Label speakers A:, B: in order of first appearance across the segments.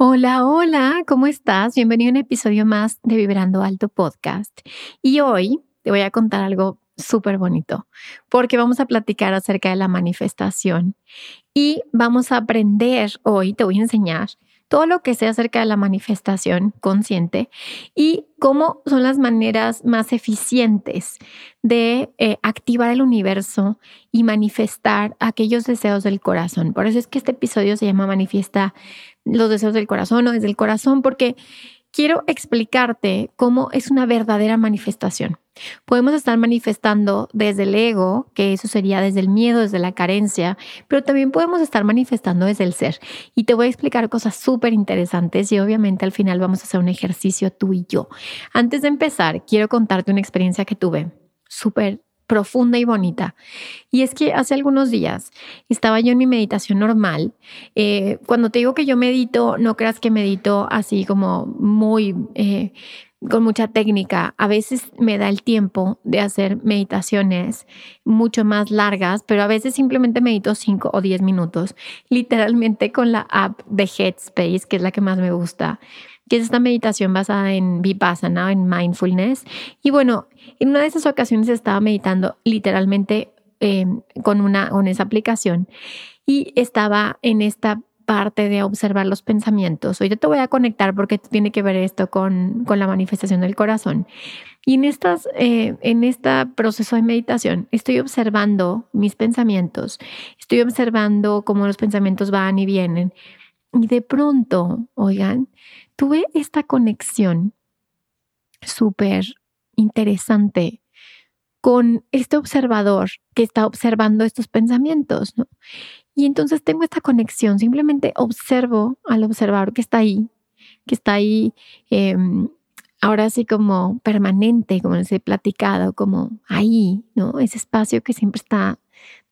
A: Hola, hola, ¿cómo estás? Bienvenido a un episodio más de Vibrando Alto Podcast. Y hoy te voy a contar algo súper bonito, porque vamos a platicar acerca de la manifestación y vamos a aprender hoy, te voy a enseñar todo lo que sé acerca de la manifestación consciente y cómo son las maneras más eficientes de eh, activar el universo y manifestar aquellos deseos del corazón. Por eso es que este episodio se llama Manifiesta los deseos del corazón o desde el corazón, porque quiero explicarte cómo es una verdadera manifestación. Podemos estar manifestando desde el ego, que eso sería desde el miedo, desde la carencia, pero también podemos estar manifestando desde el ser. Y te voy a explicar cosas súper interesantes y obviamente al final vamos a hacer un ejercicio tú y yo. Antes de empezar, quiero contarte una experiencia que tuve súper profunda y bonita. Y es que hace algunos días estaba yo en mi meditación normal. Eh, cuando te digo que yo medito, no creas que medito así como muy... Eh, con mucha técnica. A veces me da el tiempo de hacer meditaciones mucho más largas, pero a veces simplemente medito 5 o 10 minutos, literalmente con la app de Headspace, que es la que más me gusta que es esta meditación basada en Vipassana, en mindfulness. Y bueno, en una de esas ocasiones estaba meditando literalmente em, con, una, con esa aplicación y estaba en esta parte de observar los pensamientos. Hoy te voy a conectar porque tiene que ver esto con, con la manifestación del corazón. Y en, estas, eh, en este proceso de meditación estoy observando mis pensamientos, estoy observando cómo los pensamientos van y vienen. Y de pronto, oigan, tuve esta conexión súper interesante con este observador que está observando estos pensamientos, ¿no? Y entonces tengo esta conexión, simplemente observo al observador que está ahí, que está ahí em, ahora sí como permanente, como les he platicado, como ahí, ¿no? Ese espacio que siempre está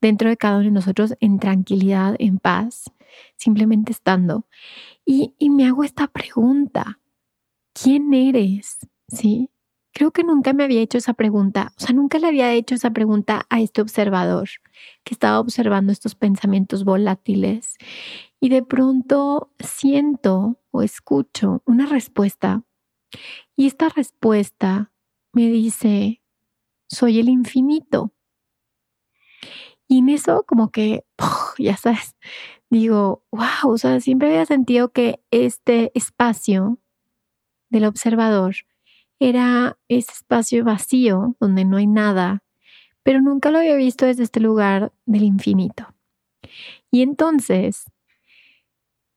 A: dentro de cada uno de nosotros en tranquilidad, en paz, simplemente estando. Y, me hago esta pregunta, ¿quién eres? ¿Sí? Creo que nunca me había hecho esa pregunta, o sea, nunca le había hecho esa pregunta a este observador que estaba observando estos pensamientos volátiles y de pronto siento o escucho una respuesta y esta respuesta me dice, soy el infinito. Y en eso como que, ya sabes, digo, wow, o sea, siempre había sentido que este espacio del observador era ese espacio vacío donde no hay nada, pero nunca lo había visto desde este lugar del infinito. Y entonces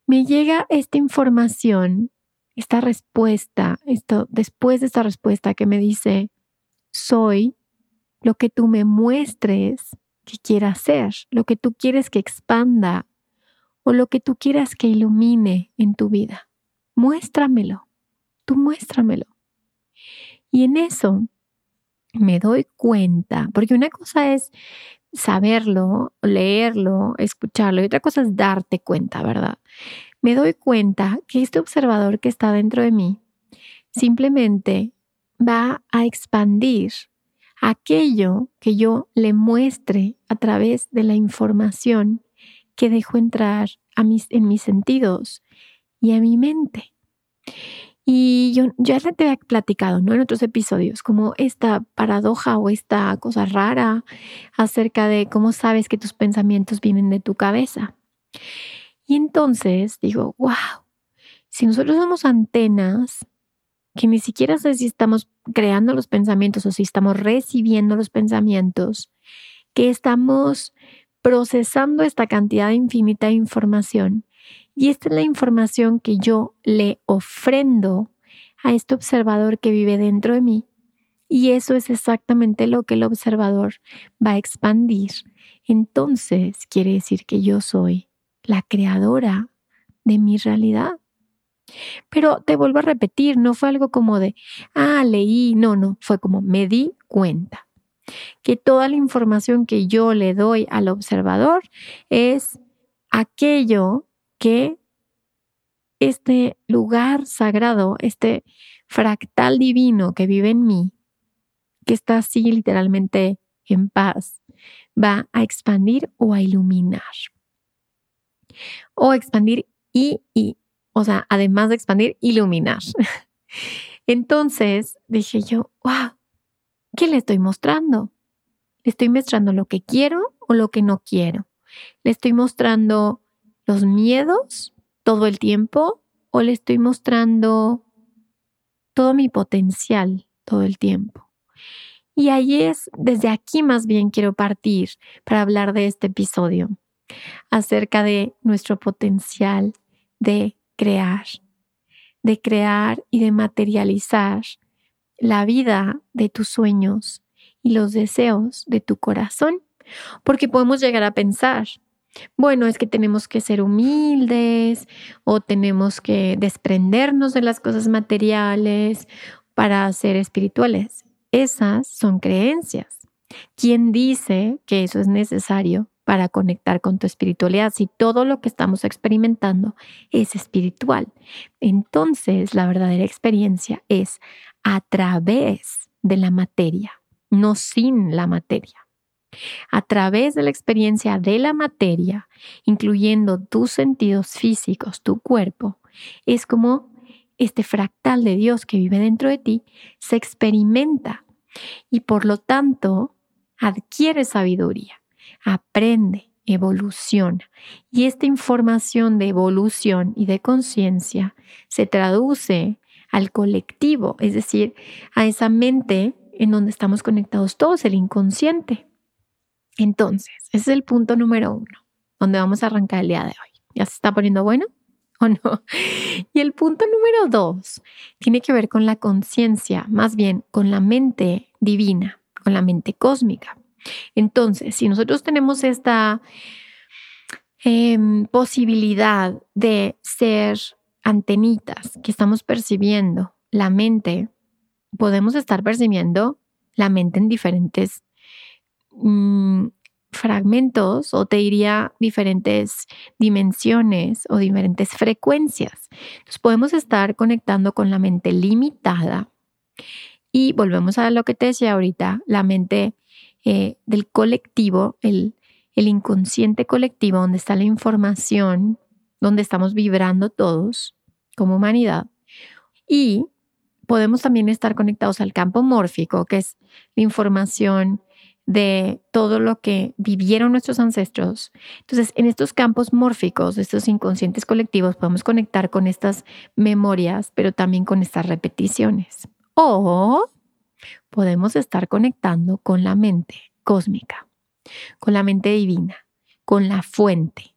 A: me llega esta información, esta respuesta, esto después de esta respuesta que me dice, soy lo que tú me muestres que quiera ser, lo que tú quieres que expanda o lo que tú quieras que ilumine en tu vida. Muéstramelo, tú muéstramelo. Y en eso me doy cuenta, porque una cosa es saberlo, leerlo, escucharlo, y otra cosa es darte cuenta, ¿verdad? Me doy cuenta que este observador que está dentro de mí simplemente va a expandir aquello que yo le muestre a través de la información que dejo entrar a mis, en mis sentidos y a mi mente. Y yo ya te he platicado ¿no? en otros episodios como esta paradoja o esta cosa rara acerca de cómo sabes que tus pensamientos vienen de tu cabeza. Y entonces digo, wow, si nosotros somos antenas que ni siquiera sé si estamos creando los pensamientos o si estamos recibiendo los pensamientos, que estamos procesando esta cantidad infinita de información. Y esta es la información que yo le ofrendo a este observador que vive dentro de mí. Y eso es exactamente lo que el observador va a expandir. Entonces quiere decir que yo soy la creadora de mi realidad. Pero te vuelvo a repetir, no fue algo como de, ah, leí, no, no, fue como me di cuenta que toda la información que yo le doy al observador es aquello que este lugar sagrado, este fractal divino que vive en mí, que está así literalmente en paz, va a expandir o a iluminar. O expandir y, y o sea, además de expandir, iluminar. Entonces dije yo, wow, ¿qué le estoy mostrando? ¿Le estoy mostrando lo que quiero o lo que no quiero? ¿Le estoy mostrando los miedos todo el tiempo o le estoy mostrando todo mi potencial todo el tiempo? Y ahí es, desde aquí más bien quiero partir para hablar de este episodio, acerca de nuestro potencial de crear, de crear y de materializar la vida de tus sueños y los deseos de tu corazón. Porque podemos llegar a pensar, bueno, es que tenemos que ser humildes o tenemos que desprendernos de las cosas materiales para ser espirituales. Esas son creencias. ¿Quién dice que eso es necesario para conectar con tu espiritualidad. Si todo lo que estamos experimentando es espiritual, entonces la verdadera experiencia es a través de la materia, no sin la materia. A través de la experiencia de la materia, incluyendo tus sentidos físicos, tu cuerpo, es como este fractal de Dios que vive dentro de ti se experimenta y por lo tanto adquiere sabiduría aprende, evoluciona. Y esta información de evolución y de conciencia se traduce al colectivo, es decir, a esa mente en donde estamos conectados todos, el inconsciente. Entonces, ese es el punto número uno, donde vamos a arrancar el día de hoy. ¿Ya se está poniendo bueno? ¿O no? Y el punto número dos tiene que ver con la conciencia, más bien con la mente divina, con la mente cósmica. Entonces, si nosotros tenemos esta em, posibilidad de ser antenitas que estamos percibiendo la mente, podemos estar percibiendo la mente en diferentes mm, fragmentos o te diría diferentes dimensiones o diferentes frecuencias. Entonces podemos estar conectando con la mente limitada y volvemos a lo que te decía ahorita, la mente eh, del colectivo, el, el inconsciente colectivo, donde está la información, donde estamos vibrando todos como humanidad. Y podemos también estar conectados al campo mórfico, que es la información de todo lo que vivieron nuestros ancestros. Entonces, en estos campos mórficos, estos inconscientes colectivos, podemos conectar con estas memorias, pero también con estas repeticiones. O podemos estar conectando con la mente cósmica, con la mente divina, con la fuente.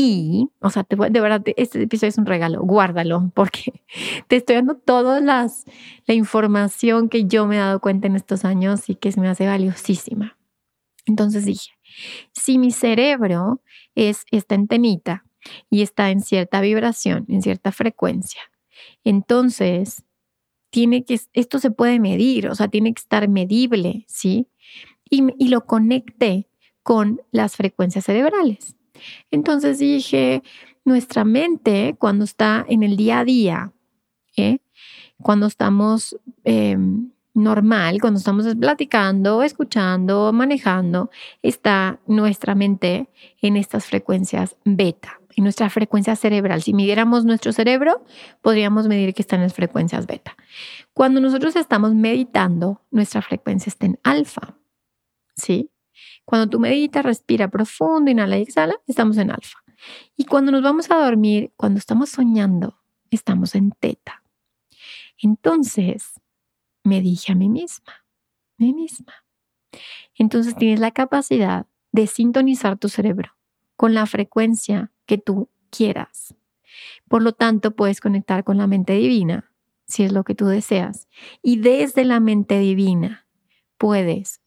A: Y, o sea, de verdad, este episodio es un regalo, guárdalo, porque te estoy dando toda las, la información que yo me he dado cuenta en estos años y que se me hace valiosísima. Entonces dije, si mi cerebro es esta antenita y está en cierta vibración, en cierta frecuencia, entonces tiene que, esto se puede medir, o sea, tiene que estar medible, ¿sí? Y, y lo conecté con las frecuencias cerebrales. Entonces dije, nuestra mente cuando está en el día a día, ¿eh? cuando estamos em, normal, cuando estamos platicando, escuchando, manejando, está nuestra mente en estas frecuencias beta en nuestra frecuencia cerebral. Si midiéramos nuestro cerebro, podríamos medir que está en las frecuencias beta. Cuando nosotros estamos meditando, nuestra frecuencia está en alfa. ¿Sí? Cuando tú meditas, respira profundo, inhala y exhala, estamos en alfa. Y cuando nos vamos a dormir, cuando estamos soñando, estamos en teta. Entonces, me dije a mí misma, mí misma. Entonces tienes la capacidad de sintonizar tu cerebro con la frecuencia que tú quieras. Por lo tanto, puedes conectar con la mente divina, si es lo que tú deseas. Y desde la mente divina puedes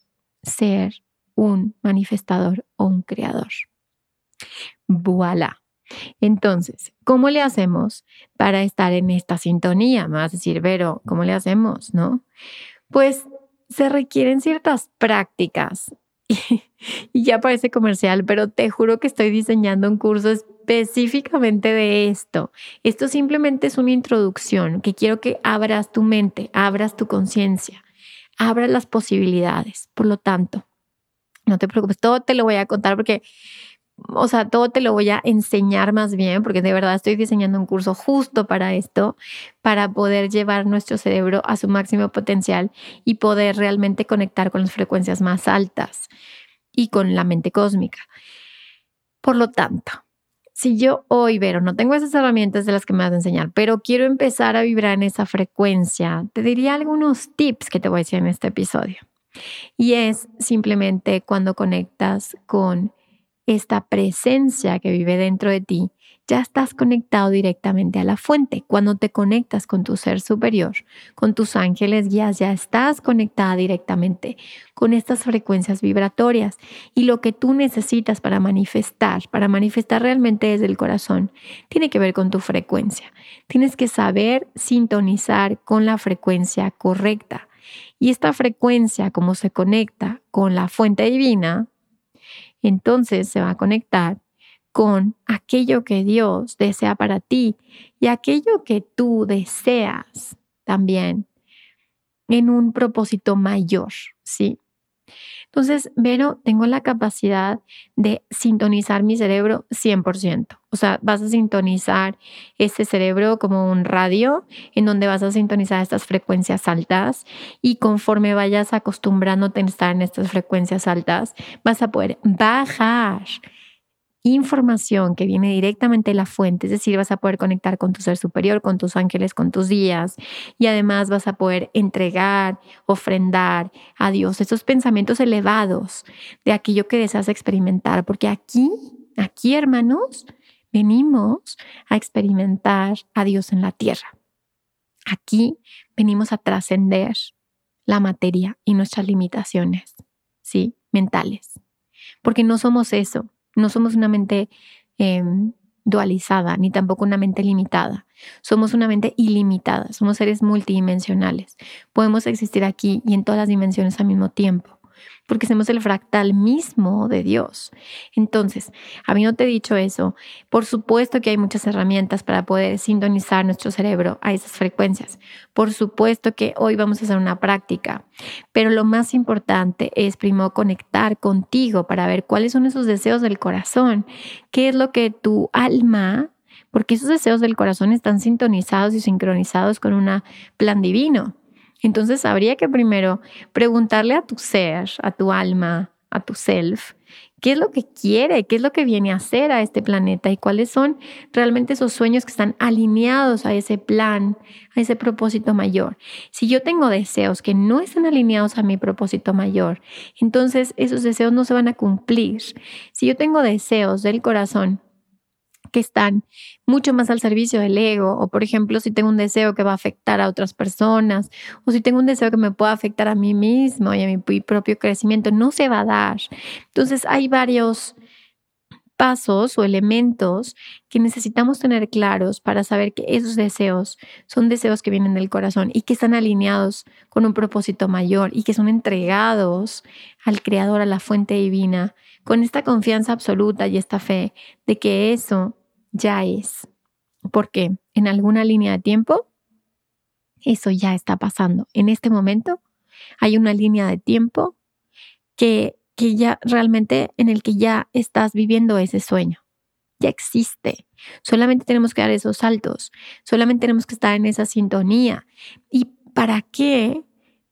A: ser un manifestador o un creador. Voilà. Entonces, ¿cómo le hacemos para estar en esta sintonía? Me vas a decir, Vero, ¿cómo le hacemos? ¿No? Pues se requieren ciertas prácticas. Y, ya parece comercial, pero te juro que estoy diseñando un curso específicamente de esto. Esto simplemente es una introducción que quiero que abras tu mente, abras tu conciencia, abras las posibilidades. Por lo tanto, no te preocupes, todo te lo voy a contar porque o sea, todo te lo voy a enseñar más bien, porque de verdad estoy diseñando un curso justo para esto, para poder llevar nuestro cerebro a su máximo potencial y poder realmente conectar con las frecuencias más altas y con la mente cósmica. Por lo tanto, si yo hoy, Vero, no tengo esas herramientas de las que me vas a enseñar, pero quiero empezar a vibrar en esa frecuencia, te diría algunos tips que te voy a decir en este episodio. Y es simplemente cuando conectas con esta presencia que vive dentro de ti, ya estás conectado directamente a la fuente. Cuando te conectas con tu ser superior, con tus ángeles guías, ya estás conectada directamente con estas frecuencias vibratorias. Y lo que tú necesitas para manifestar, para manifestar realmente desde el corazón, tiene que ver con tu frecuencia. Tienes que saber sintonizar con la frecuencia correcta. Y esta frecuencia, como se conecta con la fuente divina, entonces se va a conectar con aquello que Dios desea para ti y aquello que tú deseas también en un propósito mayor, ¿sí? Entonces, Vero, tengo la capacidad de sintonizar mi cerebro 100%. O sea, vas a sintonizar este cerebro como un radio en donde vas a sintonizar estas frecuencias altas y conforme vayas acostumbrándote a estar en estas frecuencias altas, vas a poder bajar información que viene directamente de la fuente, es decir, vas a poder conectar con tu ser superior, con tus ángeles, con tus días y además vas a poder entregar, ofrendar a Dios esos pensamientos elevados de aquello que deseas experimentar, porque aquí, aquí hermanos, venimos a experimentar a Dios en la tierra. Aquí venimos a trascender la materia y nuestras limitaciones, ¿sí? Mentales. Porque no somos eso. No somos una mente em, dualizada, ni tampoco una mente limitada. Somos una mente ilimitada, somos seres multidimensionales. Podemos existir aquí y en todas las dimensiones al mismo tiempo porque somos el fractal mismo de Dios. Entonces, habiéndote dicho eso, por supuesto que hay muchas herramientas para poder sintonizar nuestro cerebro a esas frecuencias. Por supuesto que hoy vamos a hacer una práctica, pero lo más importante es primero conectar contigo para ver cuáles son esos deseos del corazón, qué es lo que tu alma porque esos deseos del corazón están sintonizados y sincronizados con un plan divino. Entonces habría que primero preguntarle a tu ser, a tu alma, a tu self, qué es lo que quiere, qué es lo que viene a hacer a este planeta y cuáles son realmente esos sueños que están alineados a ese plan, a ese propósito mayor. Si yo tengo deseos que no están alineados a mi propósito mayor, entonces esos deseos no se van a cumplir. Si yo tengo deseos del corazón que están mucho más al servicio del ego, o por ejemplo, si tengo un deseo que va a afectar a otras personas, o si tengo un deseo que me pueda afectar a mí mismo y a mi propio crecimiento, no se va a dar. Entonces hay varios pasos o elementos que necesitamos tener claros para saber que esos deseos son deseos que vienen del corazón y que están alineados con un propósito mayor y que son entregados al Creador, a la fuente divina, con esta confianza absoluta y esta fe de que eso ya es. Porque en alguna línea de tiempo, eso ya está pasando. En este momento hay una línea de tiempo que, que ya realmente en el que ya estás viviendo ese sueño. Ya existe. Solamente tenemos que dar esos saltos. Solamente tenemos que estar en esa sintonía. ¿Y para qué?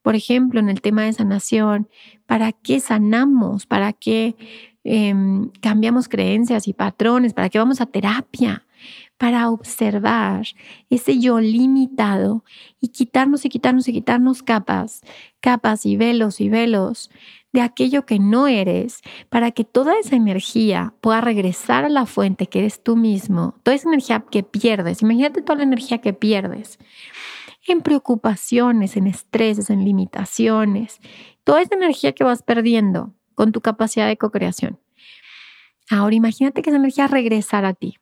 A: Por ejemplo, en el tema de sanación, ¿para qué sanamos? ¿Para qué Em, cambiamos creencias y patrones, para qué vamos a terapia, para observar ese yo limitado y quitarnos y quitarnos y quitarnos capas, capas y velos y velos de aquello que no eres, para que toda esa energía pueda regresar a la fuente que eres tú mismo, toda esa energía que pierdes, imagínate toda la energía que pierdes en preocupaciones, en estreses, en limitaciones, toda esa energía que vas perdiendo con tu capacidad de co-creación. Ahora imagínate que esa energía regresara a ti.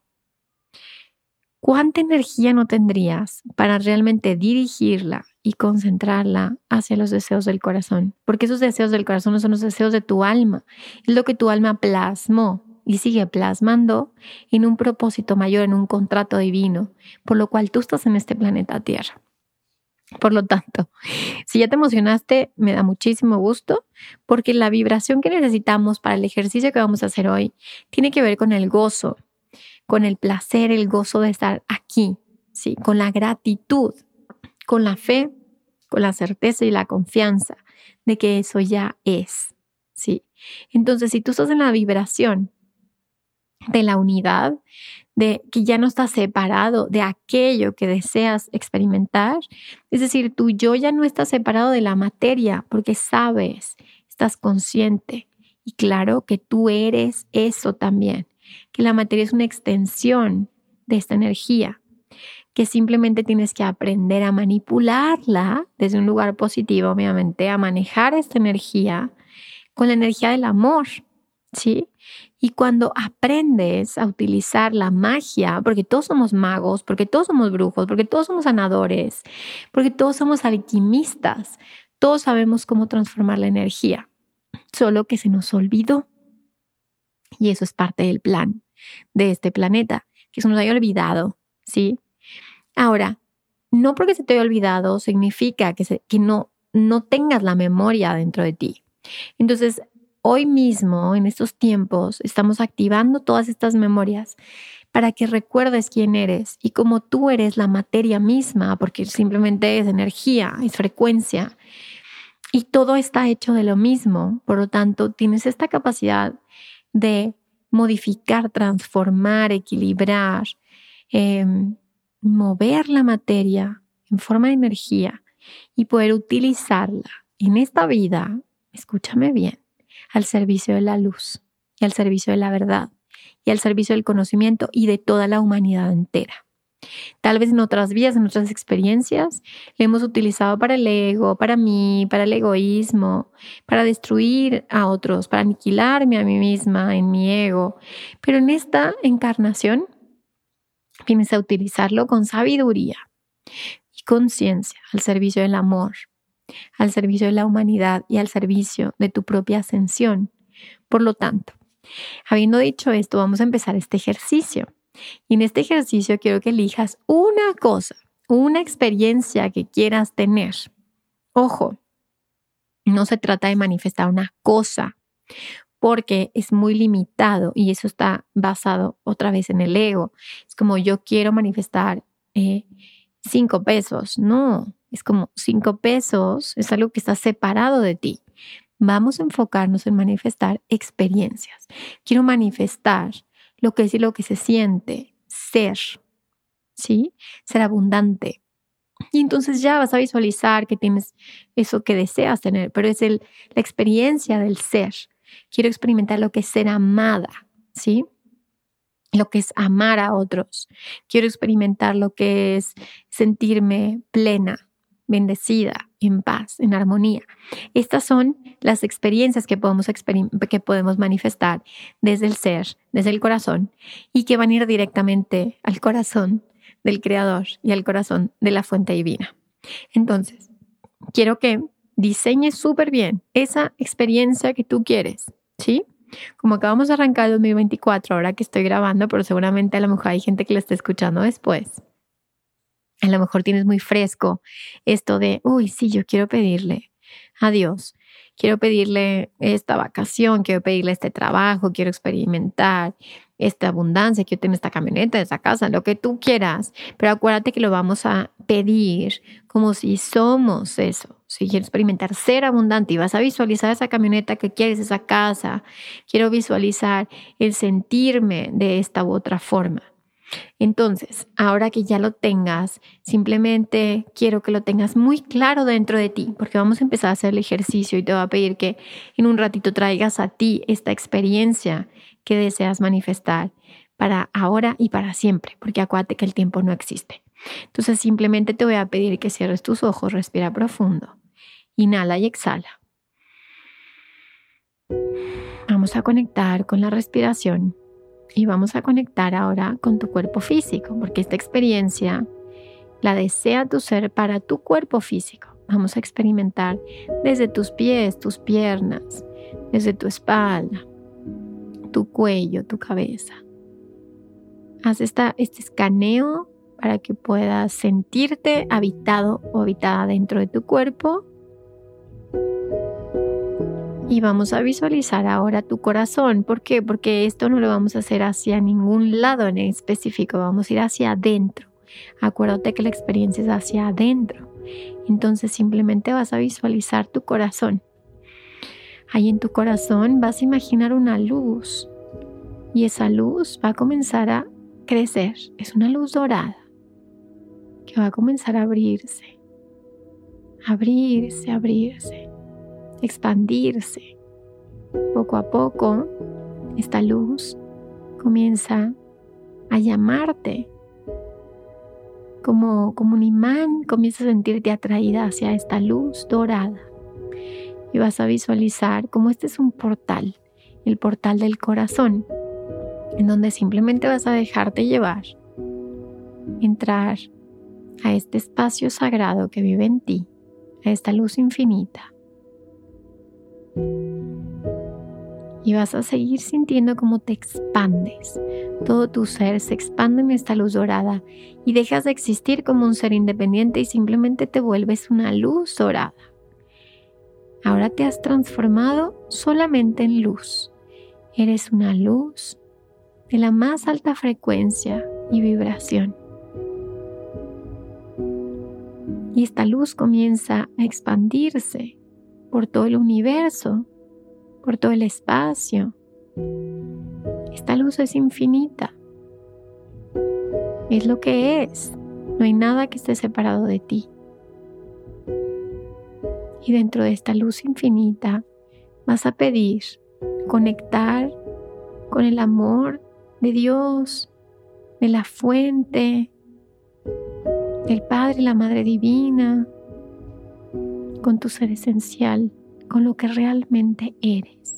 A: ¿Cuánta energía no tendrías para realmente dirigirla y concentrarla hacia los deseos del corazón? Porque esos deseos del corazón no son los deseos de tu alma, es lo que tu alma plasmó y sigue plasmando en un propósito mayor, en un contrato divino, por lo cual tú estás en este planeta Tierra. Por lo tanto, si ya te emocionaste, me da muchísimo gusto porque la vibración que necesitamos para el ejercicio que vamos a hacer hoy tiene que ver con el gozo, con el placer, el gozo de estar aquí, ¿sí? con la gratitud, con la fe, con la certeza y la confianza de que eso ya es. ¿sí? Entonces, si tú estás en la vibración de la unidad, de que ya no estás separado de aquello que deseas experimentar. Es decir, tu yo ya no está separado de la materia porque sabes, estás consciente y claro que tú eres eso también, que la materia es una extensión de esta energía, que simplemente tienes que aprender a manipularla desde un lugar positivo, obviamente, a manejar esta energía con la energía del amor, ¿sí? Y cuando aprendes a utilizar la magia, porque todos somos magos, porque todos somos brujos, porque todos somos sanadores, porque todos somos alquimistas, todos sabemos cómo transformar la energía, solo que se nos olvidó. Y eso es parte del plan de este planeta, que se nos haya olvidado, ¿sí? Ahora, no porque se te haya olvidado significa que, no, no tengas la memoria dentro de ti. Entonces, hoy mismo, en estos tiempos, estamos activando todas estas memorias para que recuerdes quién eres y cómo tú eres la materia misma, porque simplemente es energía, es frecuencia. Y todo está hecho de lo mismo. Por lo tanto, tienes esta capacidad de modificar, transformar, equilibrar, em, mover la materia en forma de energía y poder utilizarla en esta vida, escúchame bien, al servicio de la luz y al servicio de la verdad y al servicio del conocimiento y de toda la humanidad entera. Tal vez en otras vidas, en otras experiencias, le hemos utilizado para el ego, para mí, para el egoísmo, para destruir a otros, para aniquilarme a mí misma en mi ego. Pero en esta encarnación vienes a utilizarlo con sabiduría y conciencia al servicio del amor, al servicio de la humanidad y al servicio de tu propia ascensión. Por lo tanto, habiendo dicho esto, vamos a empezar este ejercicio. Y en este ejercicio quiero que elijas una cosa, una experiencia que quieras tener. Ojo, no se trata de manifestar una cosa, porque es muy limitado y eso está basado otra vez en el ego. Es como yo quiero manifestar eh, cinco pesos. No, es como cinco pesos, es algo que está separado de ti. Vamos a enfocarnos en manifestar experiencias. Quiero manifestar lo que es y lo que se siente, ser, ¿sí? Ser abundante. Y entonces ya vas a visualizar que tienes eso que deseas tener, pero es el, la experiencia del ser. Quiero experimentar lo que es ser amada, ¿sí? Lo que es amar a otros. Quiero experimentar lo que es sentirme plena, bendecida, en paz, en armonía. Estas son las experiencias que podemos, que podemos manifestar desde el ser, desde el corazón, y que van a ir directamente al corazón del Creador y al corazón de la fuente divina. Entonces, quiero que diseñes súper bien esa experiencia que tú quieres, ¿sí? Como acabamos de arrancar el 2024, ahora que estoy grabando, pero seguramente a lo mejor hay gente que lo está escuchando después a lo mejor tienes muy fresco esto de, uy, sí, yo quiero pedirle a Dios, quiero pedirle esta vacación, quiero pedirle este trabajo, quiero experimentar esta abundancia, quiero tener esta camioneta, esta casa, lo que tú quieras, pero acuérdate que lo vamos a pedir como si somos eso. Si quiero experimentar ser abundante y vas a visualizar esa camioneta que quieres, esa casa, quiero visualizar el sentirme de esta u otra forma. Entonces, ahora que ya lo tengas, simplemente quiero que lo tengas muy claro dentro de ti, porque vamos a empezar a hacer el ejercicio y te voy a pedir que en un ratito traigas a ti esta experiencia que deseas manifestar para ahora y para siempre, porque acuérdate que el tiempo no existe. Entonces, simplemente te voy a pedir que cierres tus ojos, respira profundo, inhala y exhala. Vamos a conectar con la respiración y vamos a conectar ahora con tu cuerpo físico, porque esta experiencia la desea tu ser para tu cuerpo físico. Vamos a experimentar desde tus pies, tus piernas, desde tu espalda, tu cuello, tu cabeza. Haz esta, este escaneo para que puedas sentirte habitado o habitada dentro de tu cuerpo y vamos a visualizar ahora tu corazón. ¿Por qué? Porque esto no lo vamos a hacer hacia ningún lado en específico, vamos a ir hacia adentro. Acuérdate que la experiencia es hacia adentro. Entonces simplemente vas a visualizar tu corazón. Ahí en tu corazón vas a imaginar una luz y esa luz va a comenzar a crecer. Es una luz dorada que va a comenzar a abrirse, abrirse, abrirse expandirse. Poco a poco, esta luz comienza a llamarte. Como, como un imán, comienzas a sentirte atraída hacia esta luz dorada. Y vas a visualizar como este es un portal, el portal del corazón, en donde simplemente vas a dejarte llevar, entrar a este espacio sagrado que vive en ti, a esta luz infinita y vas a seguir sintiendo cómo te expandes. Todo tu ser se expande en esta luz dorada y dejas de existir como un ser independiente y simplemente te vuelves una luz dorada. Ahora te has transformado solamente en luz. Eres una luz de la más alta frecuencia y vibración. Y esta luz comienza a expandirse por todo el universo, por todo el espacio. Esta luz es infinita. Es lo que es. No hay nada que esté separado de ti. Y dentro de esta luz infinita vas a pedir conectar con el amor de Dios, de la fuente, del Padre y la Madre Divina, con tu ser esencial, con lo que realmente eres.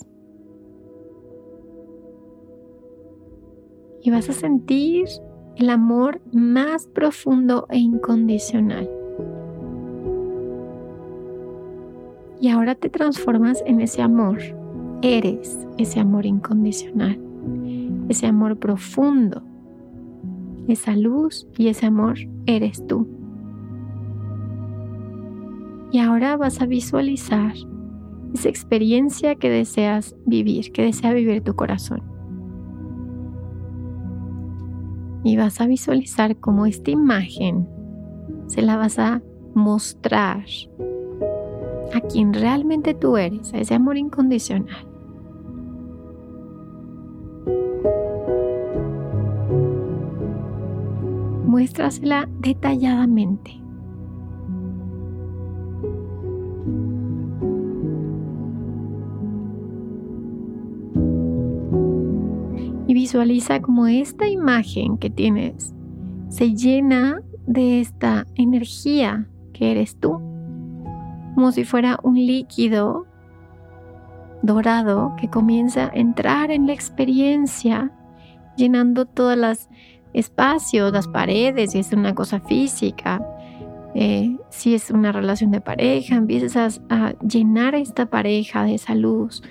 A: Y vas a sentir el amor más profundo e incondicional. Y ahora te transformas en ese amor. Eres ese amor incondicional, ese amor profundo, esa luz y ese amor eres tú. Y ahora vas a visualizar esa experiencia que deseas vivir, que desea vivir tu corazón. Y vas a visualizar cómo esta imagen se la vas a mostrar a quien realmente tú eres, a ese amor incondicional. Muéstrasela detalladamente. Visualiza como esta imagen que tienes se llena de esta energía que eres tú, como si fuera un líquido dorado que comienza a entrar en la experiencia, llenando todos los espacios, las paredes, si es una cosa física, eh, si es una relación de pareja, empiezas a llenar esta pareja de esa luz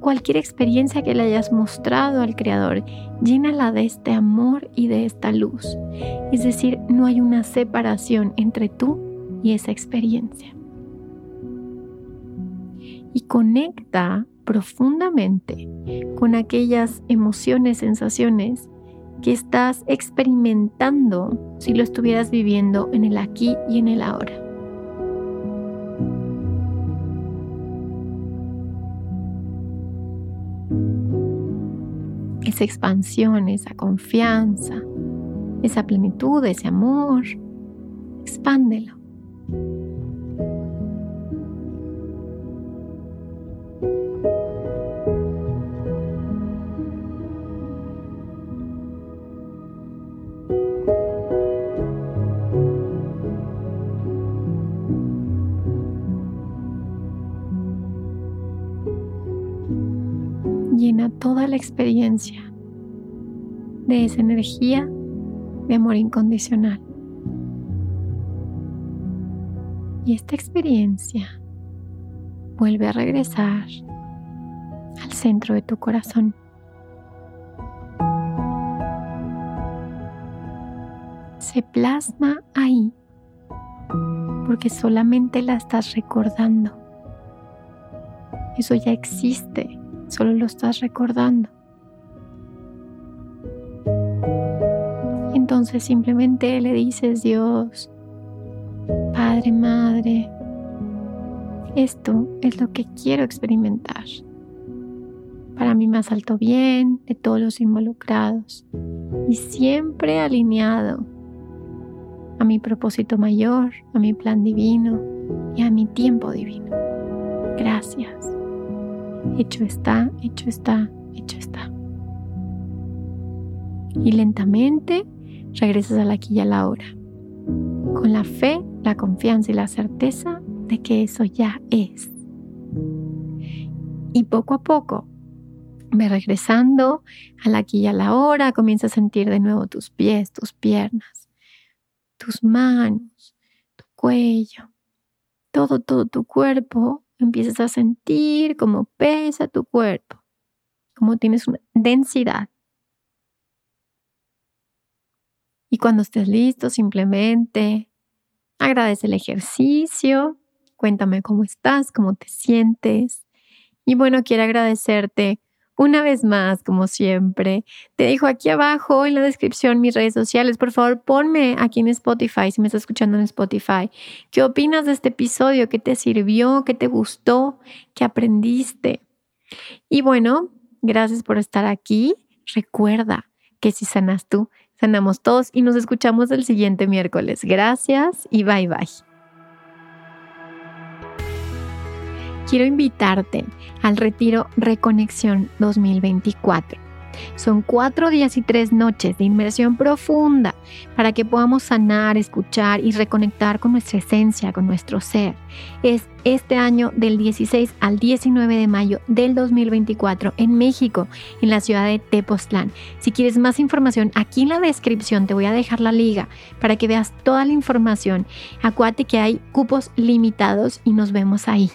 A: cualquier experiencia que le hayas mostrado al Creador, llénala de este amor y de esta luz. Es decir, no hay una separación entre tú y esa experiencia. Y conecta profundamente con aquellas emociones, sensaciones que estás experimentando si lo estuvieras viviendo en el aquí y en el ahora. Esa expansión, esa confianza, esa plenitud, ese amor. Expándelo. De esa energía de amor incondicional. Y esta experiencia vuelve a regresar al centro de tu corazón. Se plasma ahí porque solamente la estás recordando. Eso ya existe, solo lo estás recordando. Entonces simplemente le dices, Dios, Padre, Madre, esto es lo que quiero experimentar. Para mi más alto bien de todos los involucrados y siempre alineado a mi propósito mayor, a mi plan divino y a mi tiempo divino. Gracias. Hecho está, hecho está, hecho está. Y lentamente regresas la aquí y a la ahora, con la fe, la confianza y la certeza de que eso ya es. Y poco a poco, ve regresando a la aquí y a la hora, comienza a sentir de nuevo tus pies, tus piernas, tus manos, tu cuello, todo, todo tu cuerpo. Empiezas a sentir cómo pesa tu cuerpo, cómo tienes una densidad Y cuando estés listo, simplemente agradece el ejercicio, cuéntame cómo estás, cómo te sientes. Y bueno, quiero agradecerte una vez más, como siempre. Te dejo aquí abajo en la descripción mis redes sociales. Por favor, ponme aquí en Spotify, si me estás escuchando en Spotify, qué opinas de este episodio, qué te sirvió, qué te gustó, qué aprendiste. Y bueno, gracias por estar aquí. Recuerda que si sanas tú, sanamos todos y nos escuchamos el siguiente miércoles. Gracias y bye bye. Quiero invitarte al retiro Reconexión 2024 son cuatro días y tres noches de inmersión profunda para que podamos sanar, escuchar y reconectar con nuestra esencia, con nuestro ser. Es este año del 16 al 19 de mayo del 2024 en México, en la ciudad de Tepoztlán. Si quieres más información, aquí en la descripción te voy a dejar la liga para que veas toda la información. Acuérdate que hay cupos limitados y nos vemos ahí.